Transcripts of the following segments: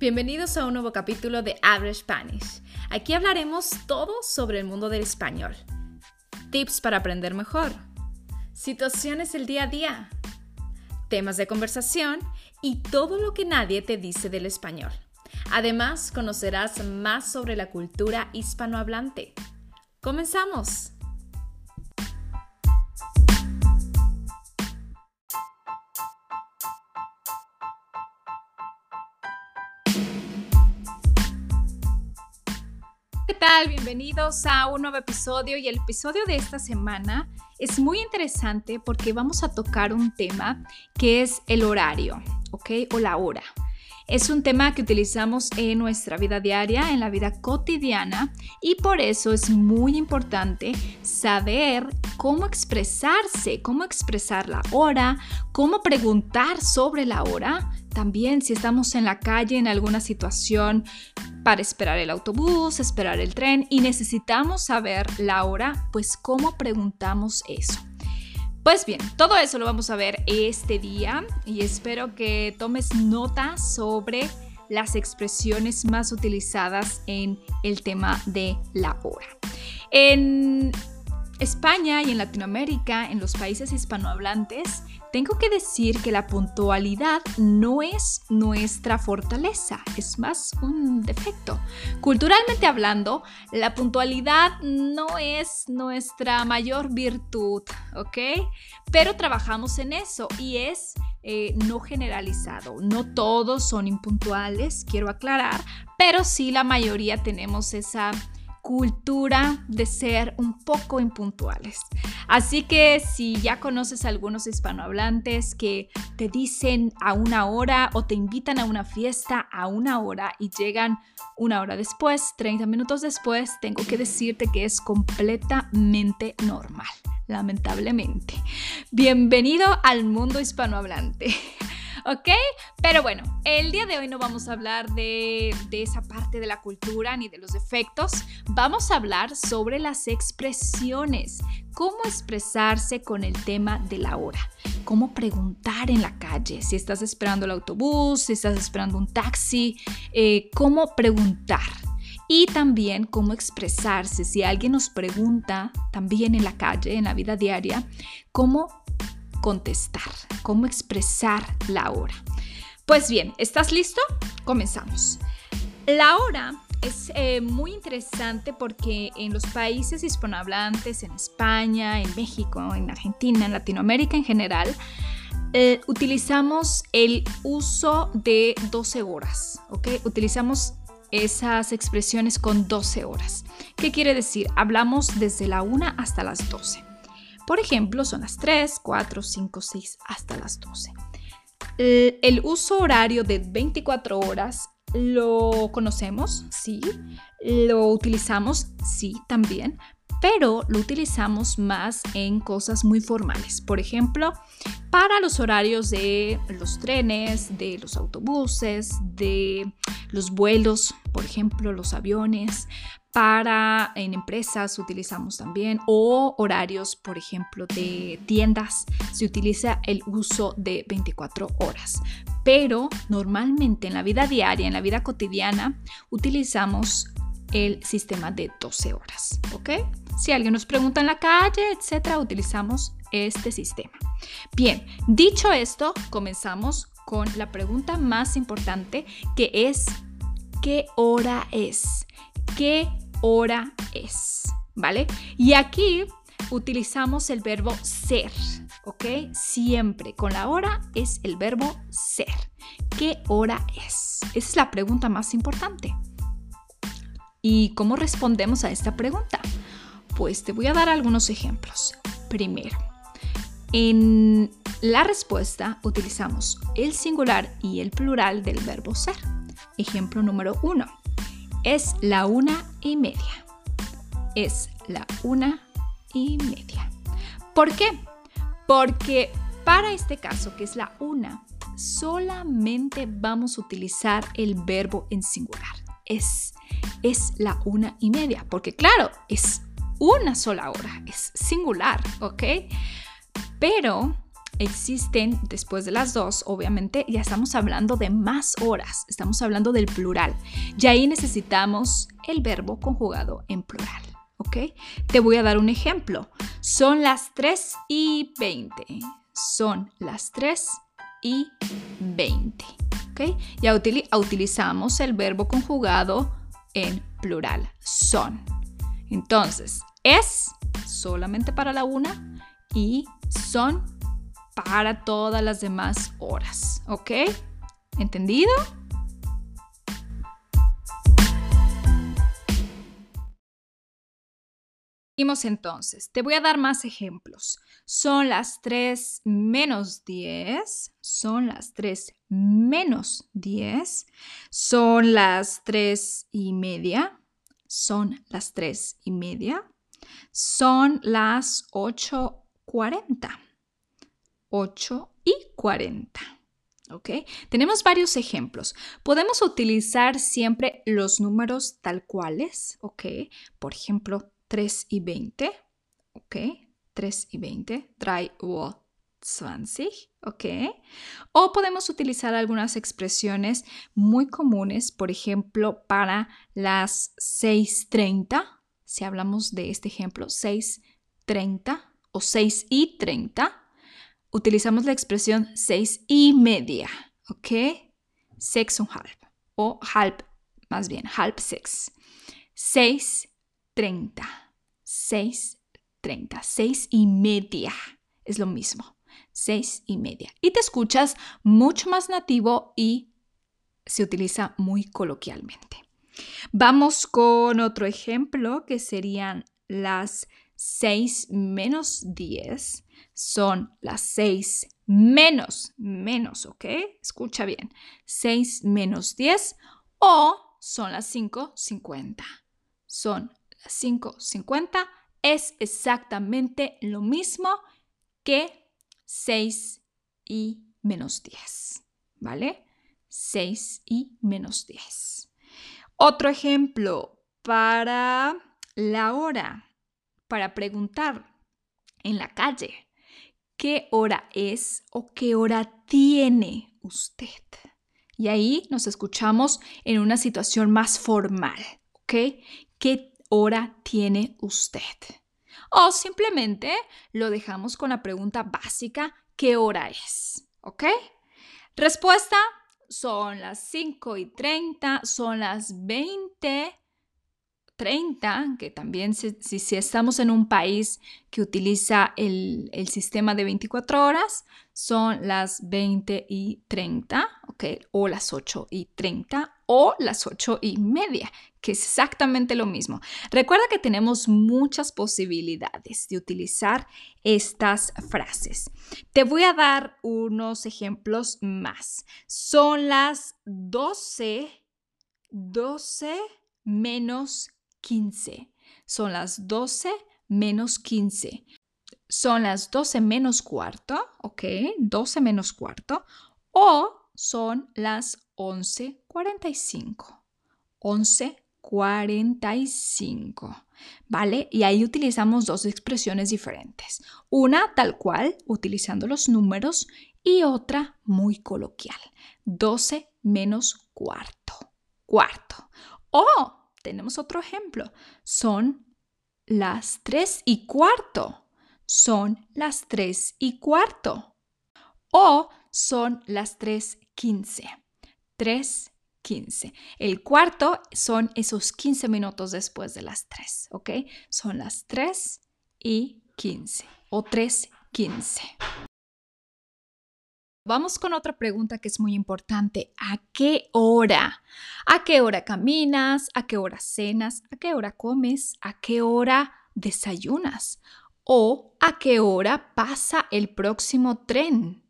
Bienvenidos a un nuevo capítulo de Average Spanish. Aquí hablaremos todo sobre el mundo del español. Tips para aprender mejor. Situaciones del día a día. Temas de conversación y todo lo que nadie te dice del español. Además, conocerás más sobre la cultura hispanohablante. ¡Comenzamos! Bienvenidos a un nuevo episodio y el episodio de esta semana es muy interesante porque vamos a tocar un tema que es el horario, ¿ok? O la hora. Es un tema que utilizamos en nuestra vida diaria, en la vida cotidiana, y por eso es muy importante saber cómo expresarse, cómo expresar la hora, cómo preguntar sobre la hora. También si estamos en la calle en alguna situación para esperar el autobús, esperar el tren y necesitamos saber la hora, pues cómo preguntamos eso. Pues bien, todo eso lo vamos a ver este día y espero que tomes nota sobre las expresiones más utilizadas en el tema de la hora. En España y en Latinoamérica, en los países hispanohablantes, tengo que decir que la puntualidad no es nuestra fortaleza, es más un defecto. Culturalmente hablando, la puntualidad no es nuestra mayor virtud, ¿ok? Pero trabajamos en eso y es eh, no generalizado. No todos son impuntuales, quiero aclarar, pero sí la mayoría tenemos esa cultura de ser un poco impuntuales. Así que si ya conoces a algunos hispanohablantes que te dicen a una hora o te invitan a una fiesta a una hora y llegan una hora después, 30 minutos después, tengo que decirte que es completamente normal, lamentablemente. Bienvenido al mundo hispanohablante. ¿Ok? Pero bueno, el día de hoy no vamos a hablar de, esa parte de la cultura ni de los efectos, vamos a hablar sobre las expresiones, cómo expresarse con el tema de la hora, cómo preguntar en la calle, si estás esperando el autobús, si estás esperando un taxi, eh, cómo preguntar. Y también cómo expresarse. Si alguien nos pregunta también en la calle, en la vida diaria, cómo contestar, cómo expresar la hora. Pues bien, ¿estás listo? Comenzamos. La hora es eh, muy interesante porque en los países hispanohablantes, en España, en México, en Argentina, en Latinoamérica en general, eh, utilizamos el uso de 12 horas, ¿ok? Utilizamos esas expresiones con 12 horas. ¿Qué quiere decir? Hablamos desde la 1 hasta las 12. Por ejemplo, son las 3, 4, 5, 6 hasta las 12. El uso horario de 24 horas lo conocemos, sí. Lo utilizamos, sí, también. Pero lo utilizamos más en cosas muy formales. Por ejemplo, para los horarios de los trenes, de los autobuses, de los vuelos, por ejemplo, los aviones, para en empresas utilizamos también o horarios, por ejemplo, de tiendas, se utiliza el uso de 24 horas. Pero normalmente en la vida diaria, en la vida cotidiana, utilizamos el sistema de 12 horas, ¿ok? Si alguien nos pregunta en la calle, etcétera, utilizamos este sistema. Bien, dicho esto, comenzamos con la pregunta más importante que es ¿qué hora es? ¿Qué hora es, ¿vale? Y aquí utilizamos el verbo ser, ¿ok? Siempre con la hora es el verbo ser. ¿Qué hora es? Esa es la pregunta más importante. ¿Y cómo respondemos a esta pregunta? Pues te voy a dar algunos ejemplos. Primero, en la respuesta utilizamos el singular y el plural del verbo ser. Ejemplo número uno. Es la una y media. Es la una y media. ¿Por qué? Porque para este caso, que es la una, solamente vamos a utilizar el verbo en singular. Es, es la una y media. Porque claro, es una sola hora, es singular, ¿ok? Pero existen después de las dos, obviamente ya estamos hablando de más horas, estamos hablando del plural. Y ahí necesitamos el verbo conjugado en plural. ¿Ok? Te voy a dar un ejemplo. Son las 3 y 20. Son las 3 y 20. ¿Ok? Ya utilizamos el verbo conjugado en plural. Son. Entonces, es solamente para la una y son para todas las demás horas. ¿Ok? ¿Entendido? Seguimos entonces. Te voy a dar más ejemplos. Son las 3 menos 10. Son las 3 menos 10. Son las 3 y media. Son las 3 y media. Son las 8.40. 8 y 40. ¿Ok? Tenemos varios ejemplos. Podemos utilizar siempre los números tal cuales. ¿Ok? Por ejemplo, 3 y 20. ¿Ok? 3 y 20. 3 o 20. ¿Ok? O podemos utilizar algunas expresiones muy comunes, por ejemplo, para las 6.30. Si hablamos de este ejemplo, 6.30 o 6 y 30 utilizamos la expresión seis y media, ¿ok? Sex und halb, o halb, más bien, halb sex. Seis, treinta. Seis, treinta. Seis y media. Es lo mismo. Seis y media. Y te escuchas mucho más nativo y se utiliza muy coloquialmente. Vamos con otro ejemplo que serían las 6 menos 10 son las 6 menos, menos, ¿ok? Escucha bien. 6 menos 10 o son las 5.50. Son 5.50. Es exactamente lo mismo que 6 y menos 10, ¿vale? 6 y menos 10. Otro ejemplo para la hora para preguntar en la calle qué hora es o qué hora tiene usted. Y ahí nos escuchamos en una situación más formal, ¿ok? ¿Qué hora tiene usted? O simplemente lo dejamos con la pregunta básica, ¿qué hora es? ¿Ok? Respuesta, son las 5 y 30, son las 20 30, que también si, si, estamos en un país que utiliza el, el, sistema de 24 horas, son las 20 y 30, ¿ok? O las 8 y 30 o las 8 y media, que es exactamente lo mismo. Recuerda que tenemos muchas posibilidades de utilizar estas frases. Te voy a dar unos ejemplos más. Son las 12, 12 menos 15. Son las 12 menos 15. Son las 12 menos cuarto, ¿ok? 12 menos cuarto. O son las 11.45. 11.45. ¿Vale? Y ahí utilizamos dos expresiones diferentes. Una tal cual, utilizando los números, y otra muy coloquial. 12 menos cuarto. Cuarto. O tenemos otro ejemplo. Son las tres y cuarto. Son las tres y cuarto. O son las tres quince. Tres quince. El cuarto son esos 15 minutos después de las tres, ¿ok? Son las tres y quince o tres quince. Vamos con otra pregunta que es muy importante. ¿A qué hora? ¿A qué hora caminas? ¿A qué hora cenas? ¿A qué hora comes? ¿A qué hora desayunas? ¿O a qué hora pasa el próximo tren?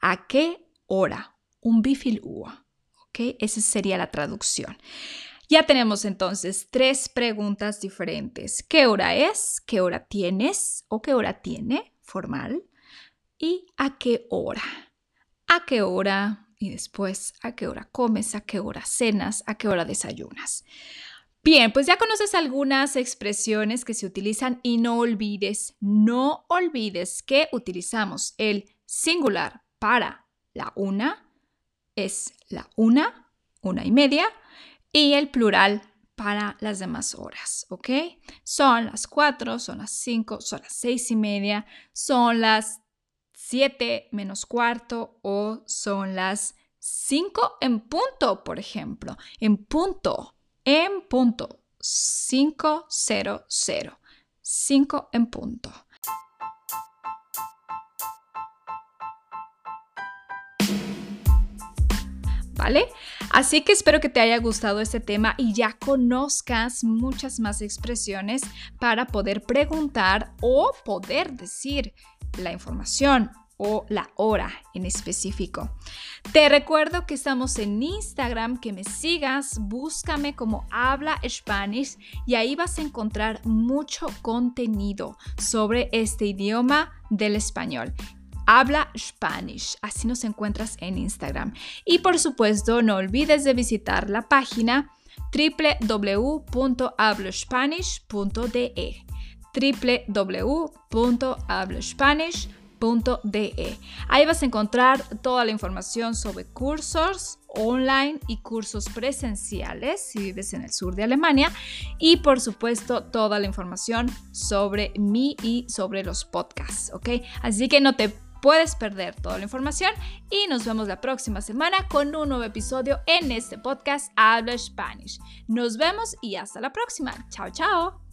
¿A qué hora? Un bifil ua. ¿Ok? Esa sería la traducción. Ya tenemos entonces tres preguntas diferentes. ¿Qué hora es? ¿Qué hora tienes? ¿O qué hora tiene? Formal y a qué hora. A qué hora y después a qué hora comes, a qué hora cenas, a qué hora desayunas. Bien, pues ya conoces algunas expresiones que se utilizan y no olvides, no olvides que utilizamos el singular para la una, es la una, una y media, y el plural para las demás horas, ¿ok? Son las cuatro, son las cinco, son las seis y media, son las siete menos cuarto o son las cinco en punto, por ejemplo, en punto en punto. 500. 5 en punto. ¿Vale? Así que espero que te haya gustado este tema y ya conozcas muchas más expresiones para poder preguntar o poder decir la información o la hora en específico. Te recuerdo que estamos en Instagram, que me sigas, búscame como Habla Spanish y ahí vas a encontrar mucho contenido sobre este idioma del español. Habla Spanish, así nos encuentras en Instagram. Y por supuesto, no olvides de visitar la página www.hablospanish.de www.hablospanish.de de. Ahí vas a encontrar toda la información sobre cursos online y cursos presenciales si vives en el sur de Alemania y por supuesto toda la información sobre mí y sobre los podcasts, ¿ok? Así que no te puedes perder toda la información y nos vemos la próxima semana con un nuevo episodio en este podcast Habla Spanish. Nos vemos y hasta la próxima. Chao, chao.